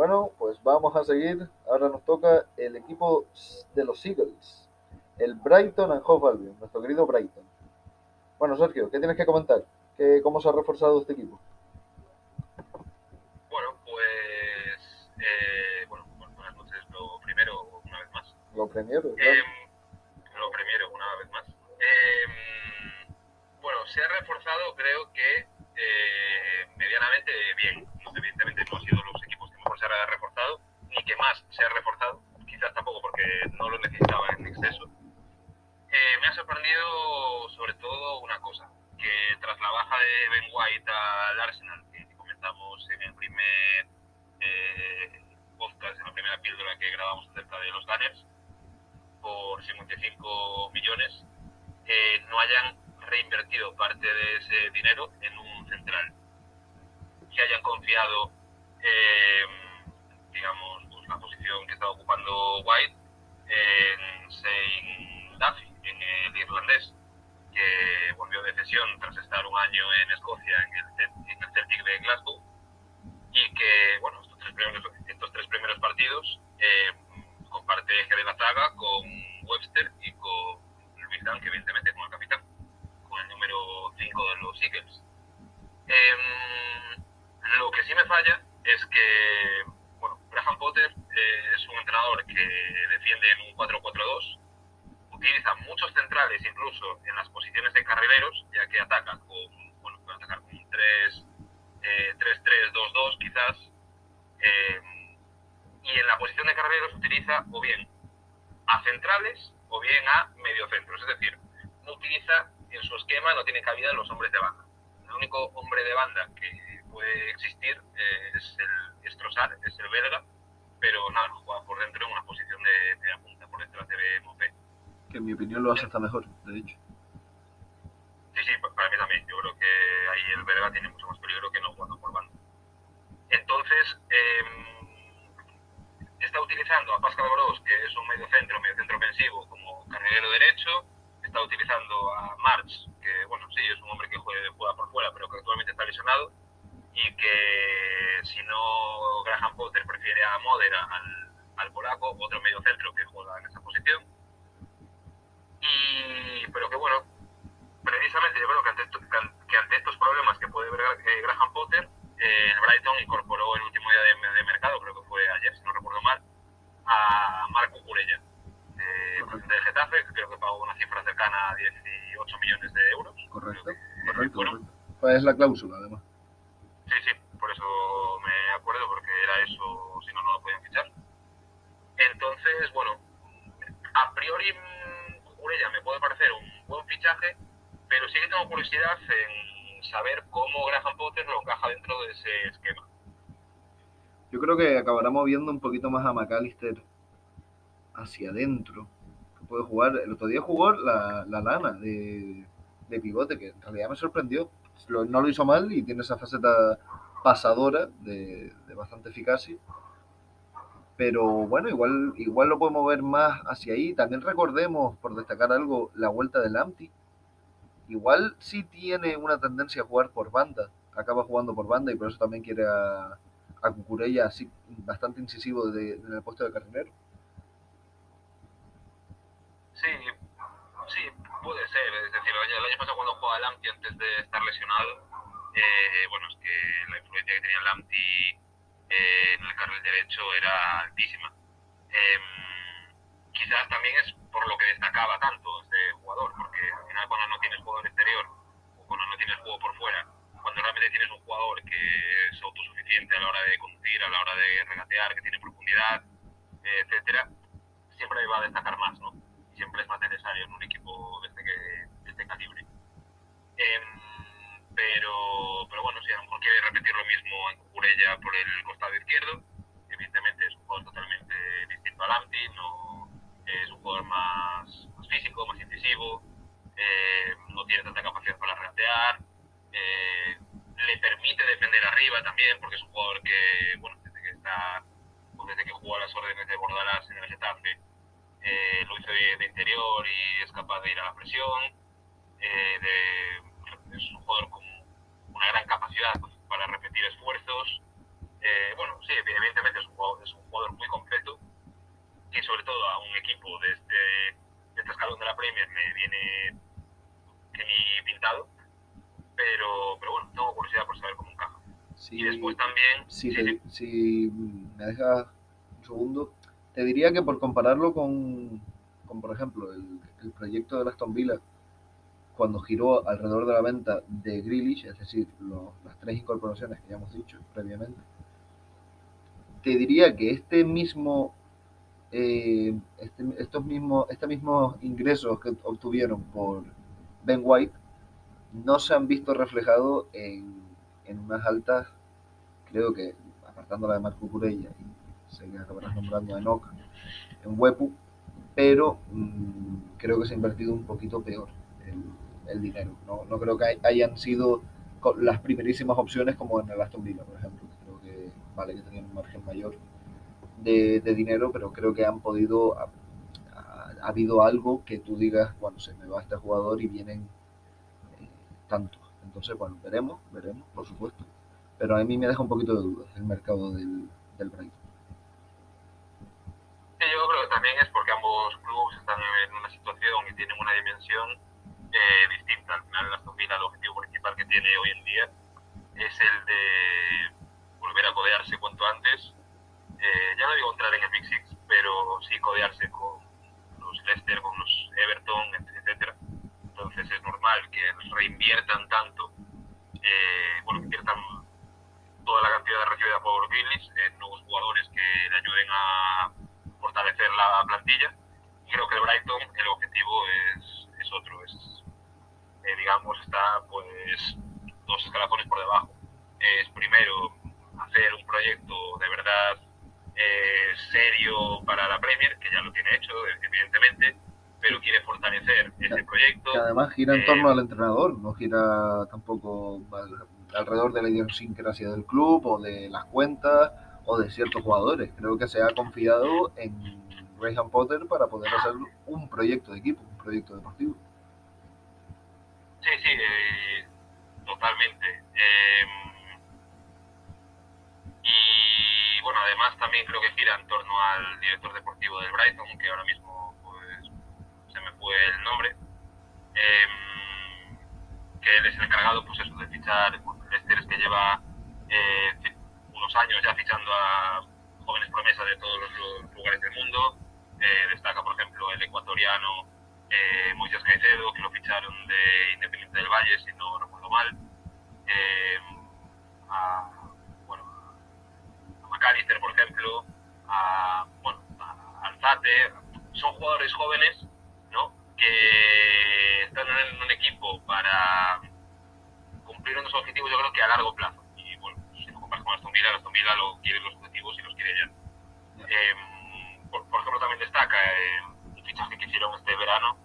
Bueno, pues vamos a seguir. Ahora nos toca el equipo de los Eagles, el Brighton and Hove Albion, nuestro querido Brighton. Bueno, Sergio, ¿qué tienes que comentar? ¿Qué, ¿Cómo se ha reforzado este equipo? Bueno, pues, eh, bueno, buenas noches. Lo primero, una vez más. Lo primero, eh, 55 millones, eh, no hayan reinvertido parte de ese dinero en un central. Que hayan confiado, eh, digamos, pues, la posición que estaba ocupando White en Shane Duffy, en el irlandés, que volvió de cesión tras estar un año en Escocia en el, en el Celtic de Glasgow y que, bueno, estos tres primeros, partidos eh, comparte eje de la zaga con Webster y Dan, que evidentemente como el capitán, con el número 5 de los Eagles. Eh, lo que sí me falla es que, bueno, Graham Potter eh, es un entrenador que defiende en un 4-4-2, utiliza muchos centrales incluso en las posiciones de carrileros, ya que ataca con, bueno, puede atacar con un 3, 3-3-2-2 quizás, eh, y en la posición de carrileros utiliza o bien a centrales o bien a mediocentros, es decir, no utiliza en su esquema, no tiene cabida los hombres de banda. El único hombre de banda que puede existir eh, es el Estrossar, es el belga, pero nada, juega por dentro en una posición de, de la punta, por detrás de Mopé. Que en mi opinión lo hace hasta mejor, de hecho. Sí, sí, para mí también. Yo creo que ahí el belga tiene mucho más peligro que no jugando por banda. Entonces, eh, utilizando a Pascal Gross, que es un medio centro, medio centro ofensivo, como carrilero derecho. Está utilizando a March, que bueno, sí, es un hombre que juega, juega por fuera, pero que actualmente está lesionado. Y que si no Graham Potter prefiere a Modera al, al polaco, otro medio centro que juega en esa posición. Y, pero que bueno, precisamente yo creo que ante, que ante estos problemas que puede ver eh, Graham Potter, eh, el Brighton incorporó el último día de, de, mercado, creo que fue ayer, si no recuerdo mal, a Marco Curella, eh, procedente de Getafe, que creo que pagó una cifra cercana a 18 millones de euros. Correcto, correcto. Pues es la cláusula, además. Sí, sí, por eso me acuerdo, porque era eso, si no, no lo podían fichar. Entonces, bueno, a priori Curella me puede parecer un buen fichaje, pero sí que tengo curiosidad en saber cómo Graham Potter lo encaja dentro de ese esquema. Yo creo que acabará moviendo un poquito más a McAllister hacia adentro. Puede jugar. El otro día jugó la, la lana de, de, pivote, que en realidad me sorprendió. Lo, no lo hizo mal y tiene esa faceta pasadora de, de, bastante eficacia. Pero bueno, igual, igual lo puede mover más hacia ahí. También recordemos, por destacar algo, la vuelta del Amti. Igual sí tiene una tendencia a jugar por banda. Acaba jugando por banda y por eso también quiere a, a Cucurella así bastante incisivo de, en el puesto de carrilero. Sí, sí, puede ser. Es decir, pasado cuando jugaba Lamti antes de estar lesionado, eh, bueno, es que la influencia que tenía Lamti eh, en el carril derecho era altísima. Eh, quizás también es por lo que destacaba tanto este jugador, porque al final cuando no tienes jugador exterior o cuando no tienes juego por fuera, cuando realmente tienes un jugador que es autosuficiente a la hora de conducir, a la hora de regatear, que tiene profundidad, etcétera, siempre va a destacar más, ¿no? Siempre es más necesario en un equipo de este, que, de este calibre. Eh, pero, pero bueno, si a lo mejor quiere repetir lo mismo en Cucurella por el costado izquierdo, evidentemente es un jugador totalmente distinto al Amti, no, es un jugador más, más físico, más incisivo, eh, no tiene tanta capacidad para regatear, eh, le permite defender arriba también, porque es un jugador que, bueno, desde que está, pues desde que jugó a las órdenes de Bordalás en el Getafe, eh, lo hizo de, de, interior y es capaz de ir a la presión, eh, de, es un jugador con una gran capacidad pues, para repetir esfuerzos, bueno, sí, evidentemente es un todo a un equipo de este, de este escalón de la Premier me viene que ni pintado, pero, pero bueno, tengo curiosidad por saber cómo encaja. Si, Y después también, si, sí, te- sí, si me dejas un segundo, te diría que por compararlo con, con por ejemplo, el, el proyecto de Aston Villa, cuando giró alrededor de la venta de Grealish, es decir, lo- las tres incorporaciones que ya hemos dicho previamente, te diría que este mismo, eh, este, estos mismos, estos mismos ingresos que obtuvieron por Ben White no se han visto reflejados en, en unas altas, creo que, apartando la de Marco Curella, y que acabarás nombrando a Enoch en Wepu, pero mm, creo que se ha invertido un poquito peor el, el dinero. No, no creo que hay- hayan sido las primerísimas opciones como en el Aston Villa, por ejemplo. Creo que, vale, que tenían un margen mayor de, de dinero, pero creo que han podido, ha, ha- ha habido algo que tú digas, bueno, se me va este jugador y vienen eh, tantos. Entonces, bueno, veremos, veremos, por supuesto. Pero a mí me deja un poquito de dudas el mercado del, del Brighton. Sí, yo creo que también es porque ambos clubes están en una situación y tienen una dimensión eh, distinta. Al final, Aston el objetivo principal que tiene hoy en día es el de volver a codearse cuanto antes. Eh, ya no digo entrar en el Big Six, pero sí codearse con los Leicester, con los Everton, etcétera. Entonces es normal que reinviertan tanto, eh, bueno, inviertan toda la cantidad recibida por Grealish en nuevos jugadores que le ayuden a fortalecer la plantilla. Creo que el Brighton, el objetivo es, es otro, es, eh, digamos, está pues dos escalafones por debajo. Es primero hacer un proyecto de verdad eh, serio para la Premier, que ya lo tiene hecho, evidentemente, pero quiere fortalecer ese proyecto. Que además gira en Eh, torno al entrenador, no gira tampoco al- alrededor de la idiosincrasia del club o de las cuentas o de ciertos jugadores. Creo que se ha confiado en Graham Potter para poder hacer un proyecto de equipo, un proyecto deportivo. Sí, sí, eh, totalmente. Eh, además también creo que gira en torno al director deportivo del Brighton, que ahora mismo pues, se me fue el nombre, eh, que él es el encargado pues eso, de fichar, Leicester es que lleva eh, unos años ya fichando a jóvenes promesas de todos los lugares del mundo. Eh, destaca, por ejemplo, el ecuatoriano eh, Moisés Caicedo, que lo ficharon de Independiente del Valle, si no recuerdo mal. Eh, a, bueno, a McAllister, por ejemplo, a, bueno, a Alzate. Son jugadores jóvenes ¿no? que están en un equipo para cumplir unos objetivos, yo creo que a largo plazo. Y bueno, si lo comparas con Aston Villa, Aston Villa lo quiere los objetivos y los quiere ya. Eh, por, por ejemplo, también destaca eh, un fichaje que hicieron este verano,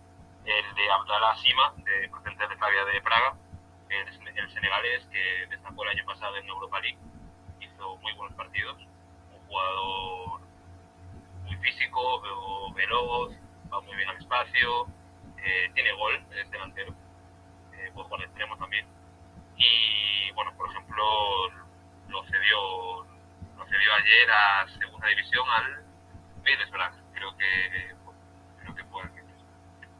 el de Abdallah Sima, de procedente de Flavia de Praga, el, el senegalés que destacó el año pasado en Europa League, hizo muy buenos partidos, un jugador muy físico, veloz, va muy bien al espacio, eh, tiene gol, es delantero, eh, puede jugar de extremo también. Y bueno, por ejemplo, lo cedió, lo cedió ayer a segunda división al Middlesbrough. Creo que, creo que puede ser.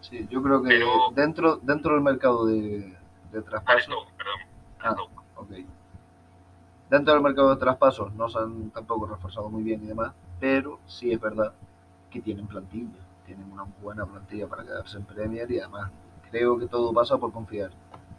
Sí, yo creo que Pero- dentro, dentro del mercado de, de traspasos, perdón. Ah. Ok. Dentro del mercado de traspasos no se han tampoco reforzado muy bien y demás, pero sí es verdad que tienen plantilla, tienen una buena plantilla para quedarse en Premier y además creo que todo pasa por confiar